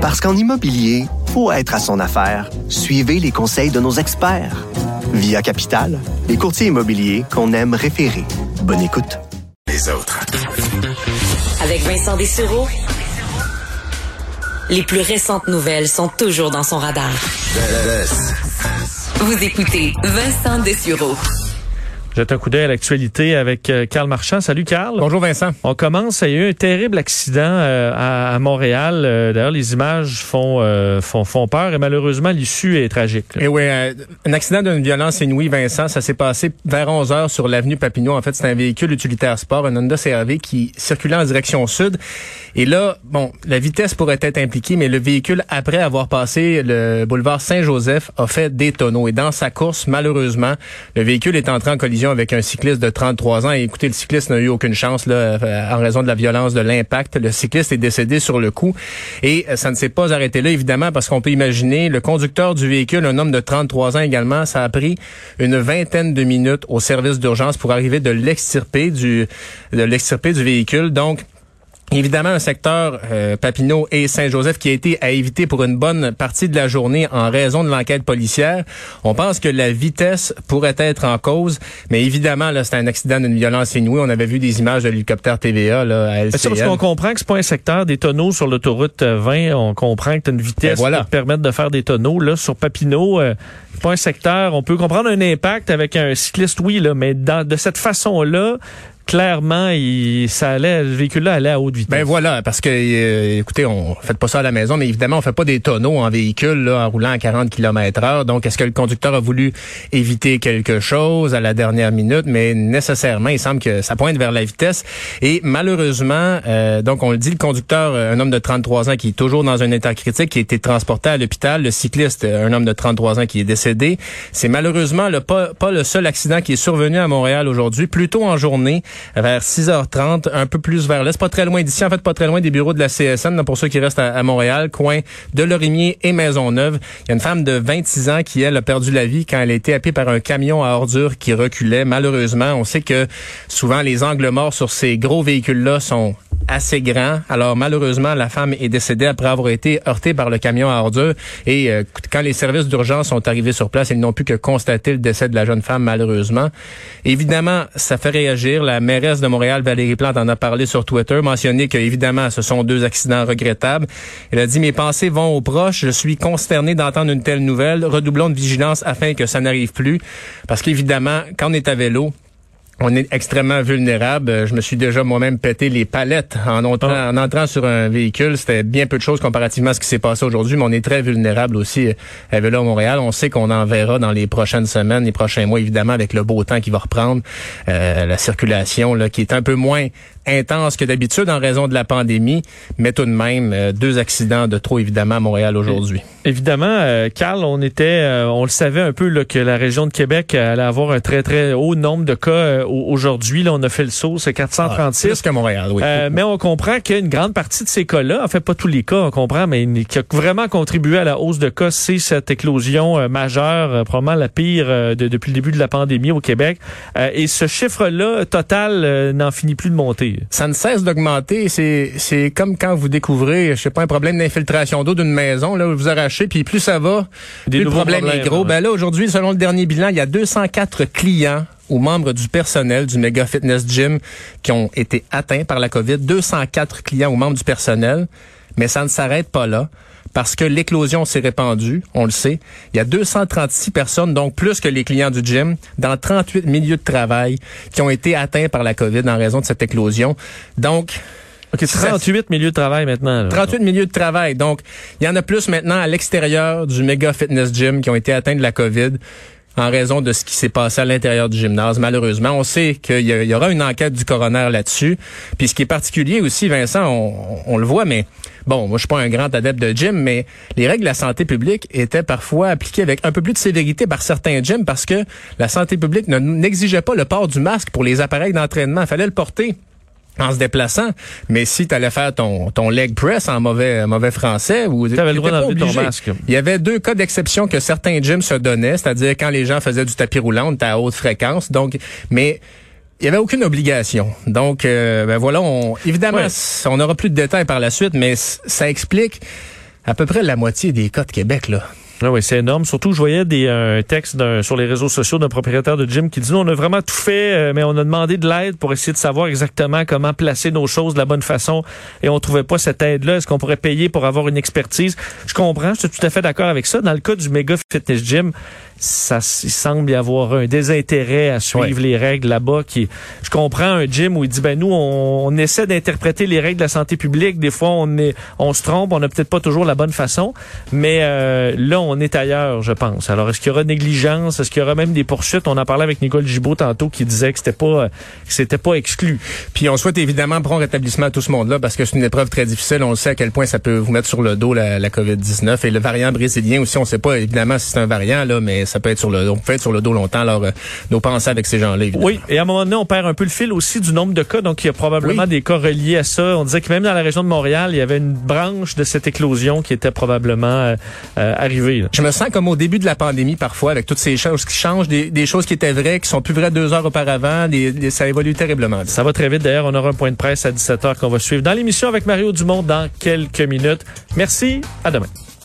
Parce qu'en immobilier, faut être à son affaire. Suivez les conseils de nos experts. Via Capital, les courtiers immobiliers qu'on aime référer. Bonne écoute. Les autres. Avec Vincent Dessureau, les plus récentes nouvelles sont toujours dans son radar. Vous écoutez Vincent Dessureau. Jette un coup d'œil à l'actualité avec euh, Carl Marchand. Salut Carl. Bonjour Vincent. On commence. Il y a eu un terrible accident euh, à, à, Montréal. Euh, D'ailleurs, les images font, euh, font, font peur et malheureusement, l'issue est tragique. Et oui, un accident d'une violence inouïe, Vincent. Ça s'est passé vers 11 heures sur l'avenue Papineau. En fait, c'est un véhicule utilitaire sport, un Honda CRV qui circulait en direction sud. Et là, bon, la vitesse pourrait être impliquée, mais le véhicule, après avoir passé le boulevard Saint-Joseph, a fait des tonneaux. Et dans sa course, malheureusement, le véhicule est entré en collision avec un cycliste de 33 ans. Et écoutez, le cycliste n'a eu aucune chance là, en raison de la violence de l'impact. Le cycliste est décédé sur le coup. Et euh, ça ne s'est pas arrêté là, évidemment, parce qu'on peut imaginer le conducteur du véhicule, un homme de 33 ans également, ça a pris une vingtaine de minutes au service d'urgence pour arriver de l'extirper du véhicule. Donc, Évidemment, un secteur euh, Papineau et Saint-Joseph qui a été à éviter pour une bonne partie de la journée en raison de l'enquête policière. On pense que la vitesse pourrait être en cause, mais évidemment, là, c'est un accident d'une violence inouïe. On avait vu des images de l'hélicoptère TVA là, à LCN. C'est parce qu'on comprend que c'est pas un secteur des tonneaux sur l'autoroute 20. On comprend que tu as une vitesse Ben voilà. qui te permettre de faire des tonneaux. Là, sur Papineau, euh, pas un secteur. On peut comprendre un impact avec un cycliste, oui, là, mais dans, de cette façon-là, clairement, il, ça allait, le véhicule-là allait à haute vitesse. Ben voilà, parce que, euh, écoutez, on fait pas ça à la maison, mais évidemment, on fait pas des tonneaux en véhicule là, en roulant à 40 km heure. Donc, est-ce que le conducteur a voulu éviter quelque chose à la dernière minute? Mais nécessairement, il semble que ça pointe vers la vitesse. Et malheureusement, euh, donc on le dit, le conducteur, euh, un homme de 33 ans qui est toujours dans un état critique, qui a été transporté à l'hôpital. Le cycliste, un homme de 33 ans qui est décédé. C'est malheureusement le, pas, pas le seul accident qui est survenu à Montréal aujourd'hui. Plus tôt en journée, vers 6h30, un peu plus vers l'est, pas très loin d'ici, en fait pas très loin des bureaux de la CSN, pour ceux qui restent à, à, Montréal, coin de Lorimier et Maisonneuve. Il y a une femme de 26 ans qui, elle, a perdu la vie quand elle a été happée par un camion à ordures qui reculait. Malheureusement, on sait que souvent les angles morts sur ces gros véhicules-là sont assez grand. Alors malheureusement, la femme est décédée après avoir été heurtée par le camion à ordures. Et euh, quand les services d'urgence sont arrivés sur place, ils n'ont pu que constater le décès de la jeune femme, malheureusement. Évidemment, ça fait réagir. La mairesse de Montréal, Valérie Plante, en a parlé sur Twitter, mentionné que évidemment, ce sont deux accidents regrettables. Elle a dit, mes pensées vont aux proches. Je suis consterné d'entendre une telle nouvelle. Redoublons de vigilance afin que ça n'arrive plus. Parce qu'évidemment, quand on est à vélo, on est extrêmement vulnérable. Je me suis déjà moi-même pété les palettes en entrant, en entrant sur un véhicule. C'était bien peu de choses comparativement à ce qui s'est passé aujourd'hui, mais on est très vulnérable aussi à vélo à Montréal. On sait qu'on en verra dans les prochaines semaines, les prochains mois, évidemment, avec le beau temps qui va reprendre, euh, la circulation là, qui est un peu moins intense que d'habitude en raison de la pandémie, mais tout de même euh, deux accidents de trop évidemment à Montréal aujourd'hui. Évidemment, euh, Carl, on était, euh, on le savait un peu là, que la région de Québec allait avoir un très très haut nombre de cas aujourd'hui. Là, on a fait le saut, c'est 436. Ah, plus que Montréal, oui. mais on comprend qu'une grande partie de ces cas-là, en fait pas tous les cas, on comprend, mais qui a vraiment contribué à la hausse de cas, c'est cette éclosion majeure, probablement la pire de, depuis le début de la pandémie au Québec. et ce chiffre-là total n'en finit plus de monter. Ça ne cesse d'augmenter. C'est, c'est comme quand vous découvrez, je sais pas, un problème d'infiltration d'eau d'une maison, là, vous arrachez, puis plus ça va, Des plus le problème problèmes, est gros. Ben là, aujourd'hui, selon le dernier bilan, il y a 204 clients ou membres du personnel du Mega Fitness Gym qui ont été atteints par la COVID. 204 clients ou membres du personnel. Mais ça ne s'arrête pas là parce que l'éclosion s'est répandue, on le sait. Il y a 236 personnes, donc plus que les clients du gym, dans 38 milieux de travail qui ont été atteints par la COVID en raison de cette éclosion. Donc, OK, 38 milieux de travail maintenant. Là. 38 milieux de travail. Donc, il y en a plus maintenant à l'extérieur du méga fitness gym qui ont été atteints de la COVID en raison de ce qui s'est passé à l'intérieur du gymnase. Malheureusement, on sait qu'il y, aura une enquête du coroner là-dessus. Puis ce qui est particulier aussi, Vincent, on, le voit, mais bon, moi je suis pas un grand adepte de gym, mais les règles de la santé publique étaient parfois appliquées avec un peu plus de sévérité par certains gyms parce que la santé publique ne- n'exigeait pas le port du masque pour les appareils d'entraînement. Il fallait le porter en se déplaçant. Mais si tu allais faire ton, ton leg press en mauvais, mauvais français, ou Tu avais le droit d'enlever ton masque. Il y avait deux cas d'exception que certains gyms se donnaient, c'est-à-dire quand les gens faisaient du tapis roulant, à haute fréquence. Donc, mais il y avait aucune obligation. Donc, euh, ben voilà, on, évidemment, Ouais. on n'aura plus de détails par la suite, mais ça explique à peu près la moitié des cas de Québec, là. Ah oui, c'est énorme. Surtout, je voyais des euh, textes sur les réseaux sociaux d'un propriétaire de gym qui dit, nous, on a vraiment tout fait, euh, mais on a demandé de l'aide pour essayer de savoir exactement comment placer nos choses de la bonne façon et on trouvait pas cette aide-là. Est-ce qu'on pourrait payer pour avoir une expertise? Je comprends, je suis tout à fait d'accord avec ça. Dans le cas du méga fitness gym, ça il semble y avoir un désintérêt à suivre les règles là-bas qui je comprends un gym où il dit ben nous on, essaie d'interpréter les règles de la santé publique des fois on est on se trompe on n'a peut-être pas toujours la bonne façon mais euh, là on est ailleurs je pense alors est-ce qu'il y aura négligence? Est-ce qu'il y aura même des poursuites? On en parlait avec Nicole Gibault tantôt qui disait que c'était pas que c'était pas exclu puis on souhaite évidemment prendre rétablissement à tout ce monde là parce que c'est une épreuve très difficile on sait à quel point ça peut vous mettre sur le dos la, la Covid-19 et le variant brésilien aussi on sait pas évidemment si c'est un variant là mais ça peut être sur le, on peut être sur le dos longtemps. Alors, euh, nos pensées avec ces gens-là. Oui, et à un moment donné, on perd un peu le fil aussi du nombre de cas. Donc, il y a probablement des cas reliés à ça. On disait que même dans la région de Montréal, il y avait une branche de cette éclosion qui était probablement euh, euh, arrivée. Je me sens comme au début de la pandémie parfois, avec toutes ces choses qui changent, des, choses qui étaient vraies, qui sont plus vraies deux heures auparavant. ça évolue terriblement. Ça va très vite. D'ailleurs, on aura un point de presse à 17h qu'on va suivre dans l'émission avec Mario Dumont dans quelques minutes. Merci. À demain.